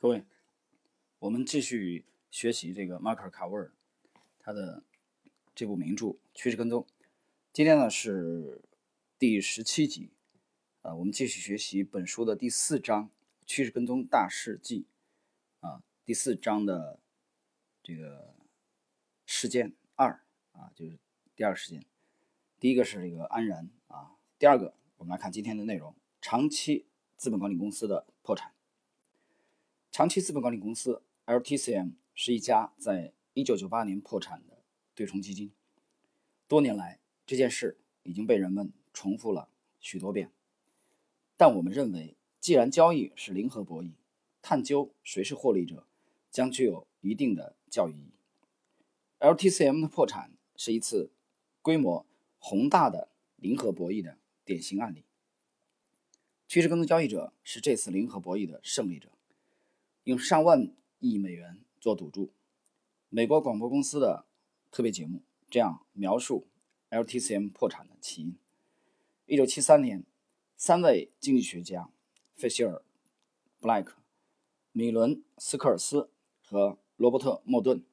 各位，我们继续学习这个马克·卡沃尔他的这部名著《趋势跟踪》。今天呢是第十七集，啊，我们继续学习本书的第四章《趋势跟踪大事记》啊，第四章的这个事件二啊，就是第二事件。第一个是这个安然啊，第二个我们来看今天的内容：长期资本管理公司的破产。长期资本管理公司 LTCM 是一家在1998年破产的对冲基金。多年来，这件事已经被人们重复了许多遍。但我们认为，既然交易是零和博弈，探究谁是获利者将具有一定的教育意义。LTCM 的破产是一次规模宏大的零和博弈的典型案例。趋势跟踪交易者是这次零和博弈的胜利者。用上万亿美元做赌注。美国广播公司的特别节目这样描述 LTCM 破产的起因：一九七三年，三位经济学家费希尔、布莱克、米伦斯科尔斯和罗伯特莫顿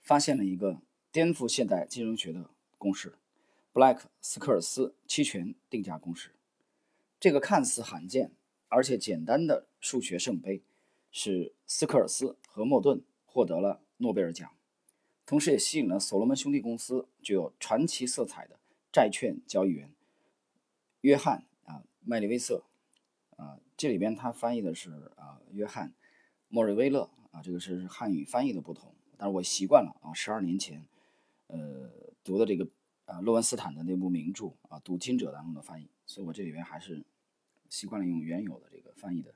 发现了一个颠覆现代金融学的公式——布莱克斯科尔斯期权定价公式。这个看似罕见而且简单的数学圣杯。使斯科尔斯和莫顿获得了诺贝尔奖，同时也吸引了所罗门兄弟公司具有传奇色彩的债券交易员约翰啊麦利威瑟啊，这里边他翻译的是啊约翰莫瑞威勒啊，这个是汉语翻译的不同，但是我习惯了啊，十二年前呃读的这个啊洛文斯坦的那部名著啊《赌金者》当中的翻译，所以我这里边还是习惯了用原有的这个翻译的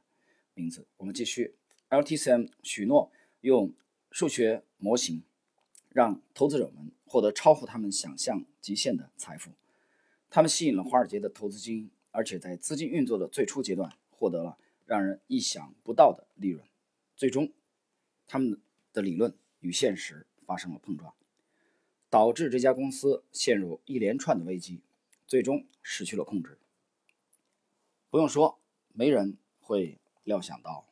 名字。我们继续。LTCM 许诺用数学模型让投资者们获得超乎他们想象极限的财富。他们吸引了华尔街的投资精英，而且在资金运作的最初阶段获得了让人意想不到的利润。最终，他们的理论与现实发生了碰撞，导致这家公司陷入一连串的危机，最终失去了控制。不用说，没人会料想到。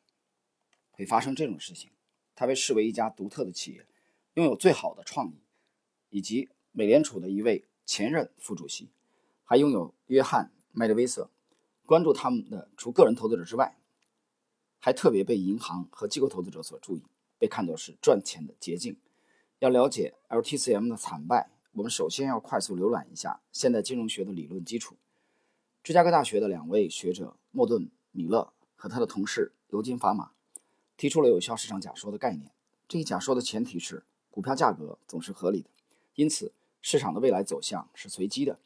会发生这种事情。它被视为一家独特的企业，拥有最好的创意，以及美联储的一位前任副主席，还拥有约翰麦德威瑟。关注他们的除个人投资者之外，还特别被银行和机构投资者所注意，被看作是赚钱的捷径。要了解 LTCM 的惨败，我们首先要快速浏览一下现代金融学的理论基础。芝加哥大学的两位学者莫顿·米勒和他的同事尤金·法马。提出了有效市场假说的概念。这一假说的前提是股票价格总是合理的，因此市场的未来走向是随机的，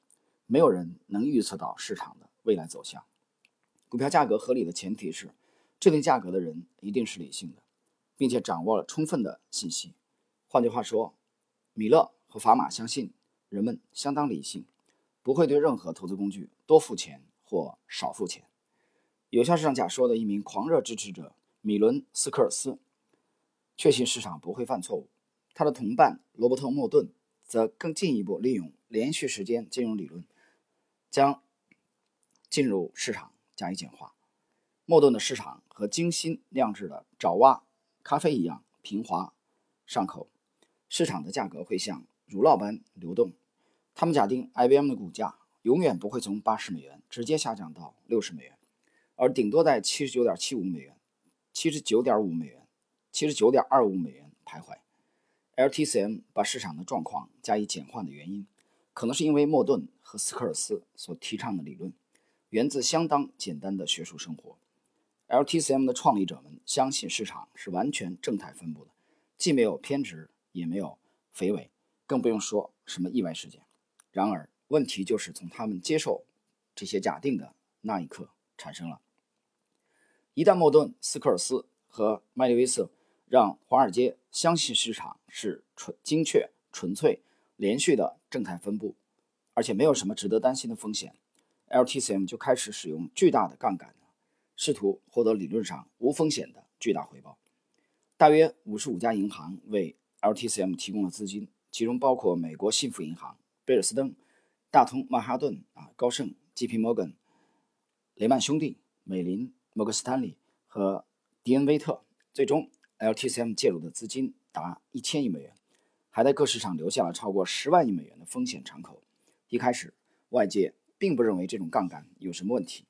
没有人能预测到市场的未来走向。股票价格合理的前提是制定价格的人一定是理性的，并且掌握了充分的信息。换句话说，米勒和法马相信人们相当理性，不会对任何投资工具多付钱或少付钱。有效市场假说的一名狂热支持者。米伦斯科尔斯确信市场不会犯错误，他的同伴罗伯特莫顿则更进一步利用连续时间金融理论，将进入市场加以简化。莫顿的市场和精心酿制的爪哇咖啡一样平滑上口，市场的价格会像乳酪般流动。他们假定 IBM 的股价永远不会从八十美元直接下降到六十美元，而顶多在七十九点七五美元。七十九点五美元，七十九点二五美元徘徊。LTCM 把市场的状况加以简化的原因，可能是因为莫顿和斯科尔斯所提倡的理论源自相当简单的学术生活。LTCM 的创立者们相信市场是完全正态分布的，既没有偏执，也没有肥尾，更不用说什么意外事件。然而，问题就是从他们接受这些假定的那一刻产生了。一旦莫顿、斯科尔斯和麦利威瑟让华尔街相信市场是纯、精确、纯粹、连续的正态分布，而且没有什么值得担心的风险，LTCM 就开始使用巨大的杠杆，试图获得理论上无风险的巨大回报。大约五十五家银行为 LTCM 提供了资金，其中包括美国幸福银行、贝尔斯登、大通曼哈顿、啊高盛、G.P. Morgan、雷曼兄弟、美林。摩根斯坦利和迪恩威特最终，LTCM 介入的资金达一千亿美元，还在各市场留下了超过十万亿美元的风险敞口。一开始，外界并不认为这种杠杆有什么问题。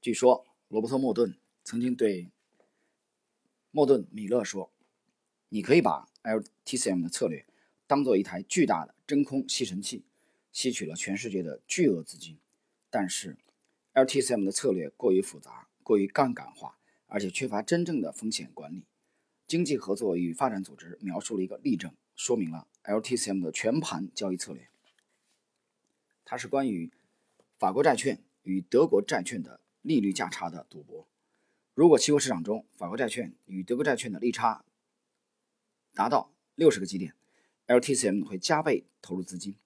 据说，罗伯特·莫顿曾经对莫顿·米勒说：“你可以把 LTCM 的策略当做一台巨大的真空吸尘器，吸取了全世界的巨额资金。但是，LTCM 的策略过于复杂，过于杠杆化。”而且缺乏真正的风险管理。经济合作与发展组织描述了一个例证，说明了 LTCM 的全盘交易策略。它是关于法国债券与德国债券的利率价差的赌博。如果期货市场中法国债券与德国债券的利差达到六十个基点，LTCM 会加倍投入资金。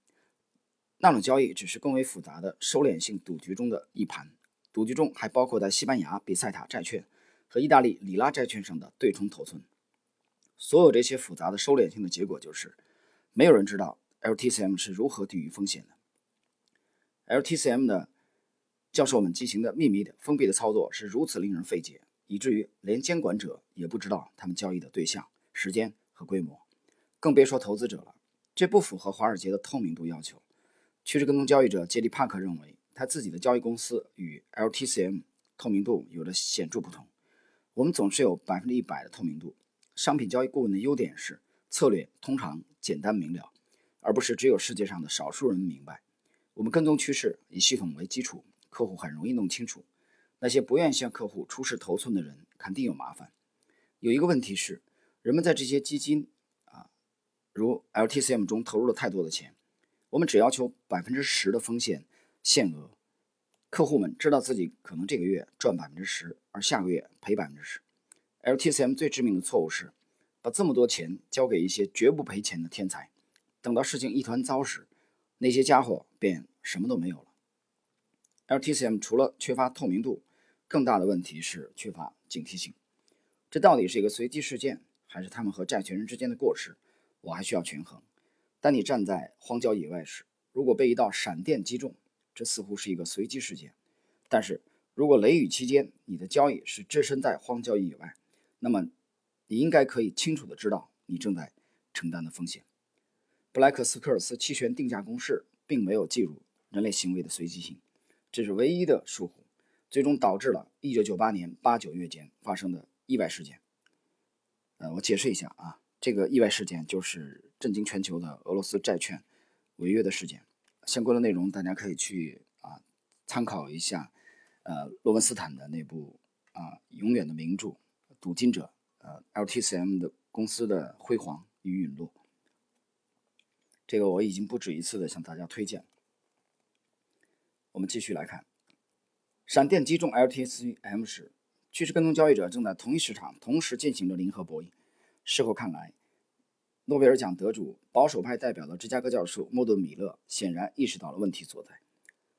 那种交易只是更为复杂的收敛性赌局中的一盘。赌局中还包括在西班牙比塞塔债券。和意大利里拉债券上的对冲头寸，所有这些复杂的收敛性的结果就是，没有人知道 LTCM 是如何抵御风险的。LTCM 的教授们进行的秘密的封闭的操作是如此令人费解，以至于连监管者也不知道他们交易的对象、时间和规模，更别说投资者了。这不符合华尔街的透明度要求。趋势跟踪交易者杰里帕克认为，他自己的交易公司与 LTCM 透明度有着显著不同。我们总是有百分之一百的透明度。商品交易顾问的优点是策略通常简单明了，而不是只有世界上的少数人明白。我们跟踪趋势，以系统为基础，客户很容易弄清楚。那些不愿向客户出示头寸的人，肯定有麻烦。有一个问题是，人们在这些基金啊，如 LTCM 中投入了太多的钱。我们只要求百分之十的风险限额。客户们知道自己可能这个月赚百分之十，而下个月赔百分之十。LTCM 最致命的错误是把这么多钱交给一些绝不赔钱的天才，等到事情一团糟时，那些家伙便什么都没有了。LTCM 除了缺乏透明度，更大的问题是缺乏警惕性。这到底是一个随机事件，还是他们和债权人之间的过失？我还需要权衡。当你站在荒郊野外时，如果被一道闪电击中，这似乎是一个随机事件，但是如果雷雨期间你的交易是置身在荒郊野外，那么你应该可以清楚的知道你正在承担的风险。布莱克斯科尔斯期权定价公式并没有记录人类行为的随机性，这是唯一的疏忽，最终导致了1998年八九月间发生的意外事件。呃，我解释一下啊，这个意外事件就是震惊全球的俄罗斯债券违约的事件。相关的内容大家可以去啊参考一下，呃，罗文斯坦的那部啊永远的名著《赌金者》呃，LTCM 的公司的辉煌与陨落。这个我已经不止一次的向大家推荐。我们继续来看，闪电击中 LTCM 时，趋势跟踪交易者正在同一市场同时进行着零和博弈。事后看来。诺贝尔奖得主、保守派代表的芝加哥教授莫顿·米勒显然意识到了问题所在。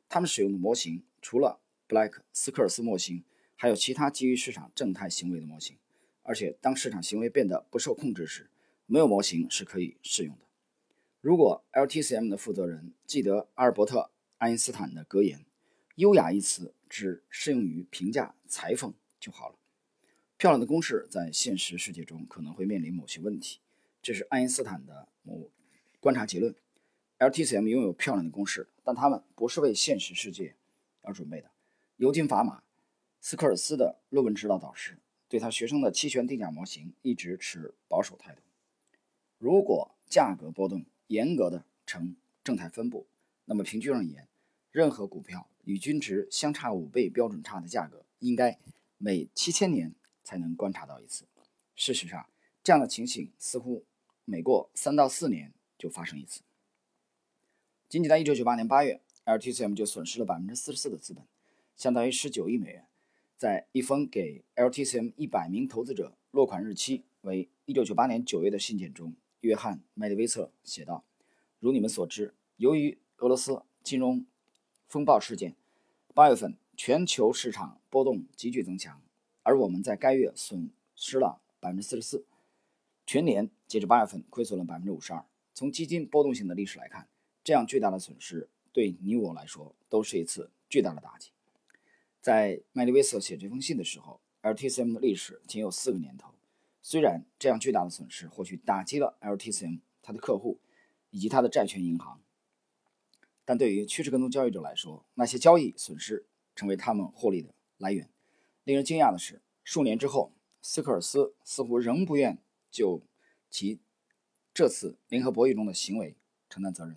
他们使用的模型除了布莱克斯科尔斯模型，还有其他基于市场正态行为的模型。而且，当市场行为变得不受控制时，没有模型是可以适用的。如果 LTCM 的负责人记得阿尔伯特·爱因斯坦的格言：“优雅一词只适用于评价裁缝就好了。”漂亮的公式在现实世界中可能会面临某些问题。这是爱因斯坦的某观察结论。LTCM 拥有漂亮的公式，但它们不是为现实世界而准备的。尤金·法马，斯科尔斯的论文指导导师，对他学生的期权定价模型一直持保守态度。如果价格波动严格的呈正态分布，那么平均而言，任何股票与均值相差五倍标准差的价格，应该每七千年才能观察到一次。事实上，这样的情形似乎。每过三到四年就发生一次。仅仅在1998年8月，LTCM 就损失了百分之四十四的资本，相当于十九亿美元。在一封给 LTCM 一百名投资者落款日期为1998年9月的信件中，约翰·麦迪威瑟写道：“如你们所知，由于俄罗斯金融风暴事件，八月份全球市场波动急剧增强，而我们在该月损失了百分之四十四。”全年截至八月份亏损了百分之五十二。从基金波动性的历史来看，这样巨大的损失对你我来说都是一次巨大的打击。在麦迪威瑟写这封信的时候，LTCM 的历史仅有四个年头。虽然这样巨大的损失或许打击了 LTCM 它的客户以及它的债权银行，但对于趋势跟踪交易者来说，那些交易损失成为他们获利的来源。令人惊讶的是，数年之后，斯科尔斯似乎仍不愿就其这次联合博弈中的行为承担责任。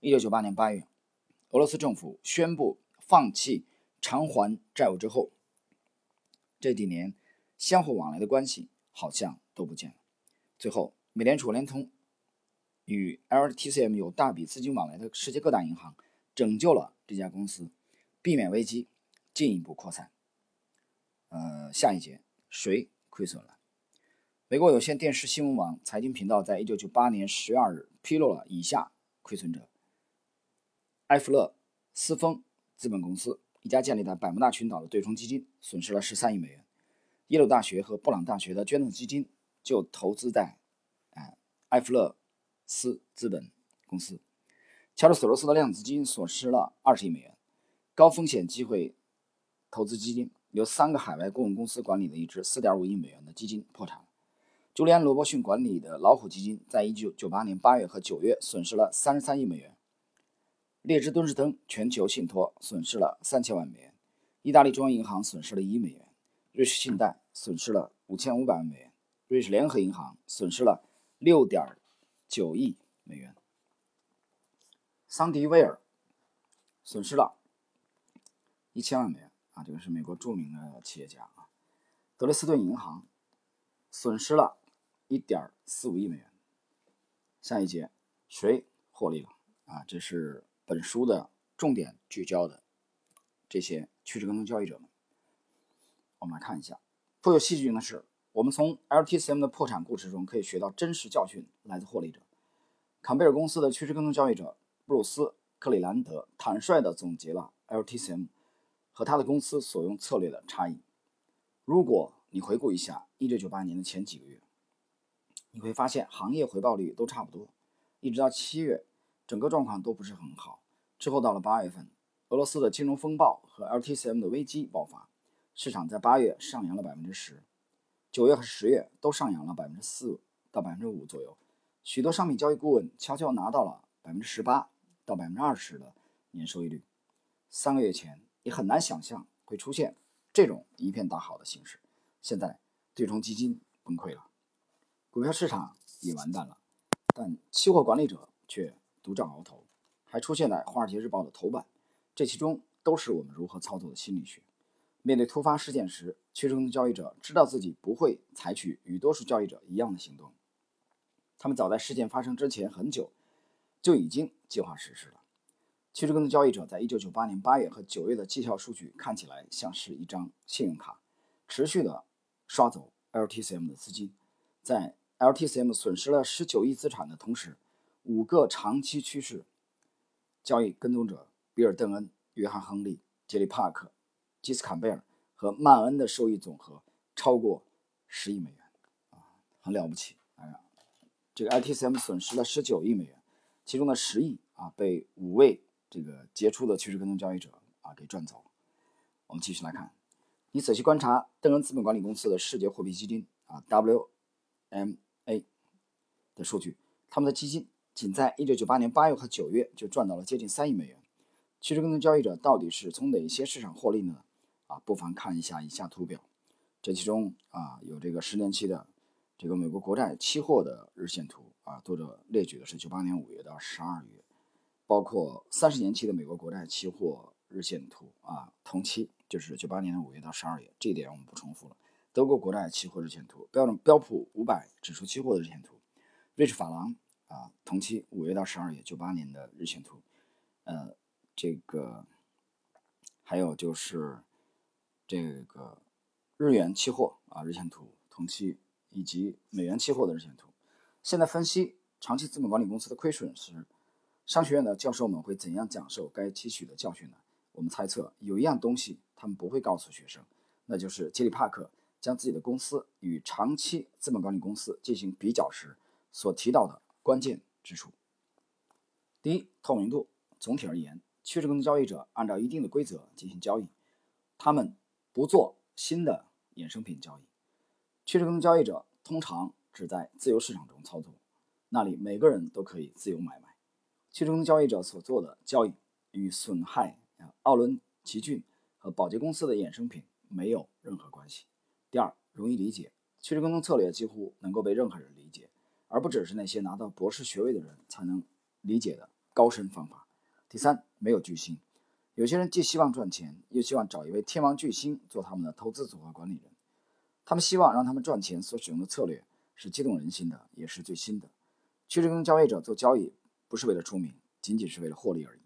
一九九八年八月，俄罗斯政府宣布放弃偿还债务之后，这几年相互往来的关系好像都不见了。最后，美联储连同与 LTCM 有大笔资金往来的世界各大银行，拯救了这家公司，避免危机进一步扩散。呃，下一节谁亏损了？美国有线电视新闻网财经频道在一九九八年十月二日披露了以下亏损者。埃弗勒斯丰资本公司，一家建立在百慕大群岛的对冲基金，损失了十三亿美元。耶鲁大学和布朗大学的捐赠基金就投资在，哎，埃弗勒斯资本公司。乔治索罗斯的量子基金损失了二十亿美元。高风险机会投资基金由三个海外顾问公司管理的一支四点五亿美元的基金破产了。朱利安·罗伯逊管理的老虎基金在一九九八年八月和九月损失了三十三亿美元。列支敦士登全球信托损失了三千万美元，意大利中央银行损失了一亿美元，瑞士信贷损失了五千五百万美元，瑞士联合银行损失了六点九亿美元，桑迪威尔损失了一千万美元啊，这个是美国著名的企业家啊，德累斯顿银行损失了一点四五亿美元。下一节谁获利了啊？这是。本书的重点聚焦的这些趋势跟踪交易者们，我们来看一下。颇有戏剧性的是，我们从 LTCM 的破产故事中可以学到真实教训，来自获利者。坎贝尔公司的趋势跟踪交易者布鲁斯·克里兰德坦率地总结了 LTCM 和他的公司所用策略的差异。如果你回顾一下1998年的前几个月，你会发现行业回报率都差不多，一直到七月。整个状况都不是很好。之后到了八月份，俄罗斯的金融风暴和 LTCM 的危机爆发，市场在八月上扬了百分之十，九月和十月都上扬了百分之四到百分之五左右。许多商品交易顾问悄悄拿到了百分之十八到百分之二十的年收益率。三个月前，你很难想象会出现这种一片大好的形势。现在，对冲基金崩溃了，股票市场也完蛋了，但期货管理者却。独占鳌头，还出现在《华尔街日报》的头版，这其中都是我们如何操作的心理学。面对突发事件时，趋势跟踪交易者知道自己不会采取与多数交易者一样的行动，他们早在事件发生之前很久就已经计划实施了。趋势跟踪交易者在1998年8月和9月的绩效数据看起来像是一张信用卡，持续的刷走 LTCM 的资金，在 LTCM 损失了19亿资产的同时。五个长期趋势交易跟踪者比尔·邓恩、约翰·亨利、杰里·帕克、基斯·坎贝尔和曼恩的收益总和超过十亿美元，啊，很了不起！哎呀，这个 ITCM 损失了十九亿美元，其中的十亿啊被五位这个杰出的趋势跟踪交易者啊给赚走了。我们继续来看，你仔细观察邓恩资本管理公司的世界货币基金啊 WM 的数据，他们的基金。仅在1998年8月和9月就赚到了接近3亿美元。其实跟踪交易者到底是从哪些市场获利呢？啊，不妨看一下以下图表。这其中啊有这个十年期的这个美国国债期货的日线图啊，作者列举的是98年5月到12月，包括三十年期的美国国债期货日线图啊，同期就是98年的5月到12月，这一点我们不重复了。德国国债期货日线图，标准标普500指数期货的日线图，瑞士法郎。啊，同期五月到十二月，九八年的日线图，呃，这个还有就是这个日元期货啊日线图同期以及美元期货的日线图。现在分析长期资本管理公司的亏损时，商学院的教授们会怎样讲授该汲取的教训呢？我们猜测有一样东西他们不会告诉学生，那就是杰里·帕克将自己的公司与长期资本管理公司进行比较时所提到的。关键之处，第一，透明度。总体而言，趋势跟踪交易者按照一定的规则进行交易，他们不做新的衍生品交易。趋势跟踪交易者通常只在自由市场中操作，那里每个人都可以自由买卖。其中交易者所做的交易与损害奥伦奇骏和宝洁公司的衍生品没有任何关系。第二，容易理解，趋势跟踪策略几乎能够被任何人理解，而不只是那些拿到博士学位的人才能理解的高深方法。第三，没有巨星，有些人既希望赚钱，又希望找一位天王巨星做他们的投资组合管理人。他们希望让他们赚钱所使用的策略是激动人心的，也是最新的。趋势跟交易者做交易。不是为了出名，仅仅是为了获利而已。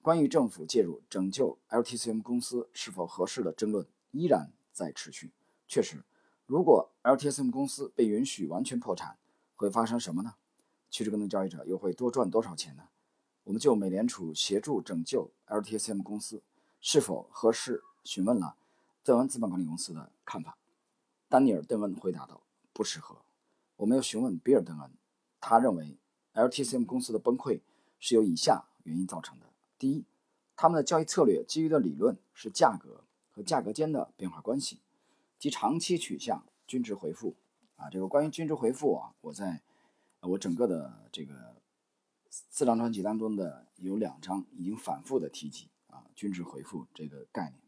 关于政府介入拯救 LTCM 公司是否合适的争论依然在持续。确实，如果 LTCM 公司被允许完全破产，会发生什么呢？趋势跟踪交易者又会多赚多少钱呢？我们就美联储协助拯救 LTCM 公司是否合适询问了邓恩资本管理公司的看法。丹尼尔·邓恩回答道：“不适合。”我们又询问比尔·邓恩，他认为。LTCM 公司的崩溃是由以下原因造成的：第一，他们的交易策略基于的理论是价格和价格间的变化关系，即长期取向均值回复。啊，这个关于均值回复啊，我在我整个的这个四张专辑当中的有两章已经反复的提及啊，均值回复这个概念。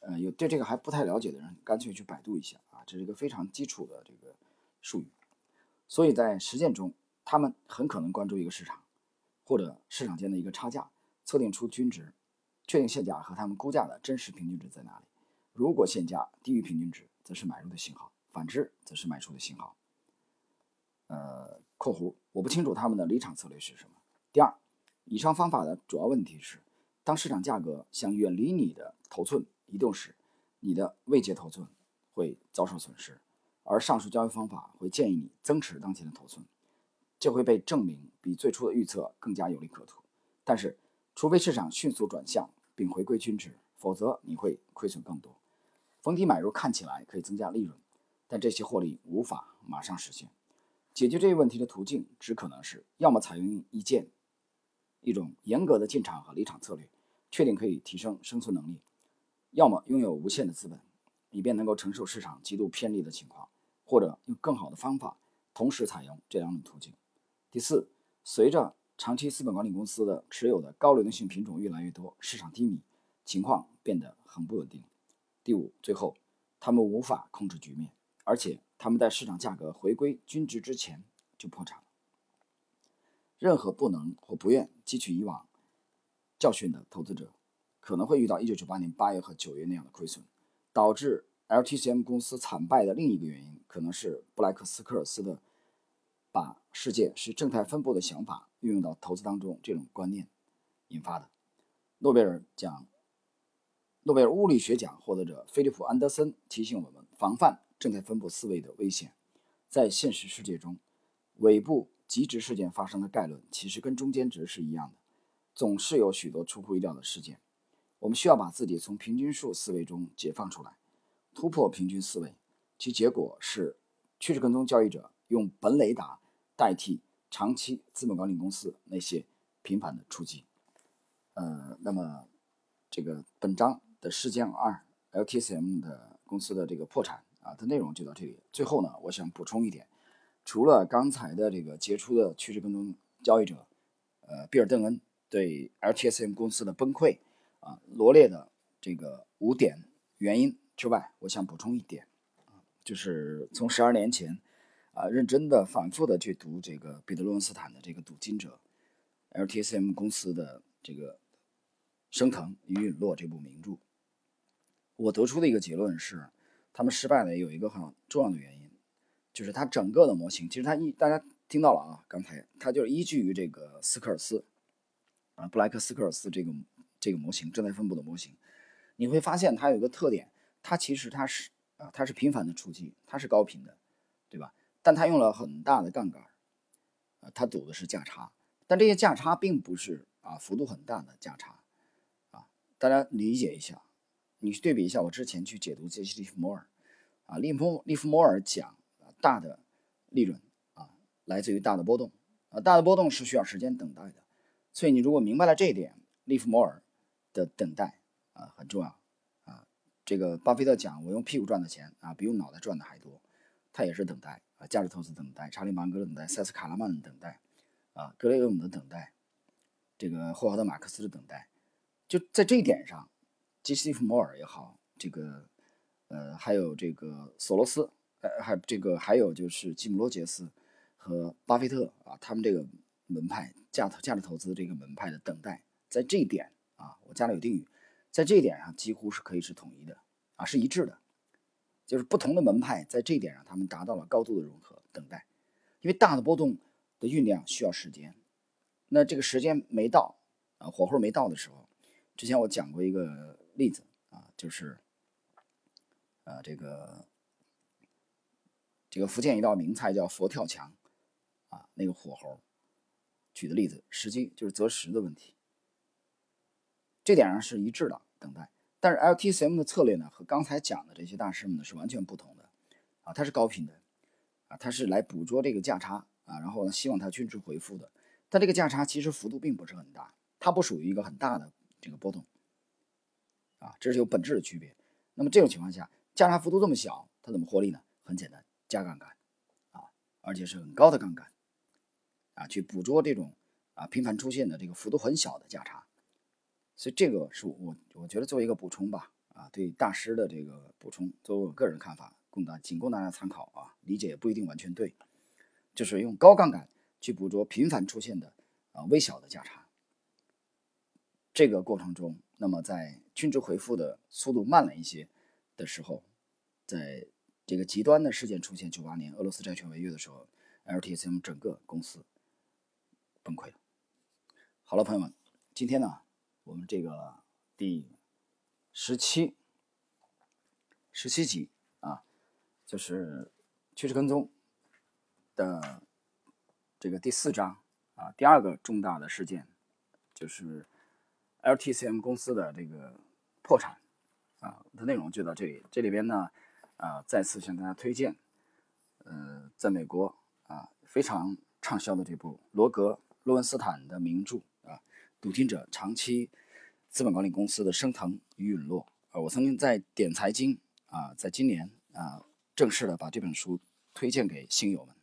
呃，有对这个还不太了解的人，干脆去百度一下啊，这是一个非常基础的这个术语。所以在实践中，他们很可能关注一个市场，或者市场间的一个差价，测定出均值，确定现价和他们估价的真实平均值在哪里。如果现价低于平均值，则是买入的信号；反之，则是卖出的信号。呃（括弧）我不清楚他们的离场策略是什么。第二，以上方法的主要问题是，当市场价格向远离你的头寸移动时，你的未接头寸会遭受损失，而上述交易方法会建议你增持当前的头寸。这会被证明比最初的预测更加有利可图，但是，除非市场迅速转向并回归均值，否则你会亏损更多。逢低买入看起来可以增加利润，但这些获利无法马上实现。解决这一问题的途径只可能是要么采用一件一种严格的进场和离场策略，确定可以提升生存能力；要么拥有无限的资本，以便能够承受市场极度偏离的情况，或者用更好的方法同时采用这两种途径。第四，随着长期资本管理公司的持有的高流动性品种越来越多，市场低迷，情况变得很不稳定。第五，最后，他们无法控制局面，而且他们在市场价格回归均值之前就破产了。任何不能或不愿汲取以往教训的投资者，可能会遇到1998年8月和9月那样的亏损。导致 LTCM 公司惨败的另一个原因，可能是布莱克斯科尔斯的。把世界是正态分布的想法运用到投资当中，这种观念引发的。诺贝尔奖、诺贝尔物理学奖获得者菲利普·安德森提醒我们，防范正态分布思维的危险。在现实世界中，尾部极值事件发生的概率其实跟中间值是一样的，总是有许多出乎意料的事件。我们需要把自己从平均数思维中解放出来，突破平均思维，其结果是趋势跟踪交易者用本雷达。代替长期资本管理公司那些频繁的出击，呃，那么这个本章的事件二 LTCM 的公司的这个破产啊的内容就到这里。最后呢，我想补充一点，除了刚才的这个杰出的趋势跟踪交易者，呃，比尔邓恩对 LTCM 公司的崩溃啊罗列的这个五点原因之外，我想补充一点，就是从十二年前。啊，认真的、反复的去读这个彼得·罗恩斯坦的这个《赌金者》，LTCM 公司的这个升腾与陨落这部名著，我得出的一个结论是，他们失败的有一个很重要的原因，就是它整个的模型，其实它依大家听到了啊，刚才它就是依据于这个斯科尔斯啊，布莱克斯科尔斯这个这个模型正态分布的模型，你会发现它有一个特点，它其实它是啊，它是频繁的出击，它是高频的，对吧？但它用了很大的杠杆，啊，它赌的是价差，但这些价差并不是啊幅度很大的价差，啊，大家理解一下，你去对比一下我之前去解读杰西·利弗摩尔，啊，利弗利弗摩尔讲啊大的利润啊来自于大的波动，啊，大的波动是需要时间等待的，所以你如果明白了这一点，利弗摩尔的等待啊很重要，啊，这个巴菲特讲我用屁股赚的钱啊比用脑袋赚的还多。他也是等待啊，价值投资等待，查理芒格等待，塞斯卡拉曼的等待，啊，格雷厄姆的等待，这个霍华德马克思的等待，就在这一点上，基斯蒂夫摩尔也好，这个呃还有这个索罗斯，呃还这个还有就是吉姆罗杰斯和巴菲特啊，他们这个门派价价值投资这个门派的等待，在这一点啊，我加了有定语，在这一点上几乎是可以是统一的啊，是一致的。就是不同的门派在这一点上，他们达到了高度的融合。等待，因为大的波动的酝酿需要时间，那这个时间没到啊，火候没到的时候，之前我讲过一个例子啊，就是呃这个这个福建一道名菜叫佛跳墙啊，那个火候举的例子，时机就是择时的问题，这点上是一致的等待。但是 LTCM 的策略呢，和刚才讲的这些大师们呢是完全不同的，啊，它是高频的，啊，它是来捕捉这个价差啊，然后呢希望它均值回复的，但这个价差其实幅度并不是很大，它不属于一个很大的这个波动，啊，这是有本质的区别。那么这种情况下，价差幅度这么小，它怎么获利呢？很简单，加杠杆，啊，而且是很高的杠杆，啊，去捕捉这种啊频繁出现的这个幅度很小的价差。所以这个是我我觉得作为一个补充吧，啊，对大师的这个补充，作为我个人看法，供大仅供大家参考啊，理解也不一定完全对，就是用高杠杆去捕捉频繁出现的啊微小的价差。这个过程中，那么在均值回复的速度慢了一些的时候，在这个极端的事件出现，九八年俄罗斯债券违约的时候，LTCM 整个公司崩溃了。好了，朋友们，今天呢。我们这个第十七十七集啊，就是趋势跟踪的这个第四章啊，第二个重大的事件就是 LTCM 公司的这个破产啊的内容就到这里。这里边呢啊，再次向大家推荐，呃，在美国啊非常畅销的这部罗格·洛文斯坦的名著啊。笃定者长期资本管理公司的升腾与陨落啊！我曾经在点财经啊，在今年啊，正式的把这本书推荐给新友们。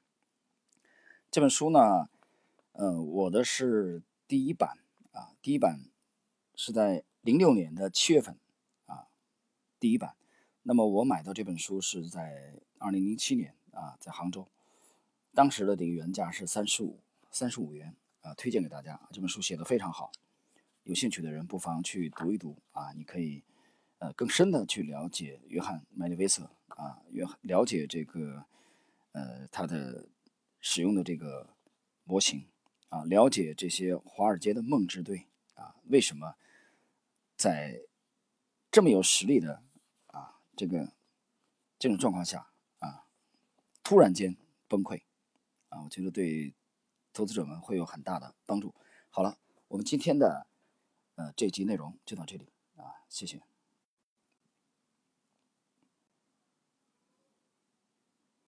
这本书呢，呃，我的是第一版啊，第一版是在零六年的七月份啊，第一版。那么我买到这本书是在二零零七年啊，在杭州，当时的这个原价是三十五三十五元。啊，推荐给大家，这本书写的非常好，有兴趣的人不妨去读一读啊。你可以呃更深的去了解约翰·麦利维瑟啊，约了解这个呃他的使用的这个模型啊，了解这些华尔街的梦之队啊，为什么在这么有实力的啊这个这种状况下啊突然间崩溃啊？我觉得对。投资者们会有很大的帮助。好了，我们今天的呃这集内容就到这里啊，谢谢。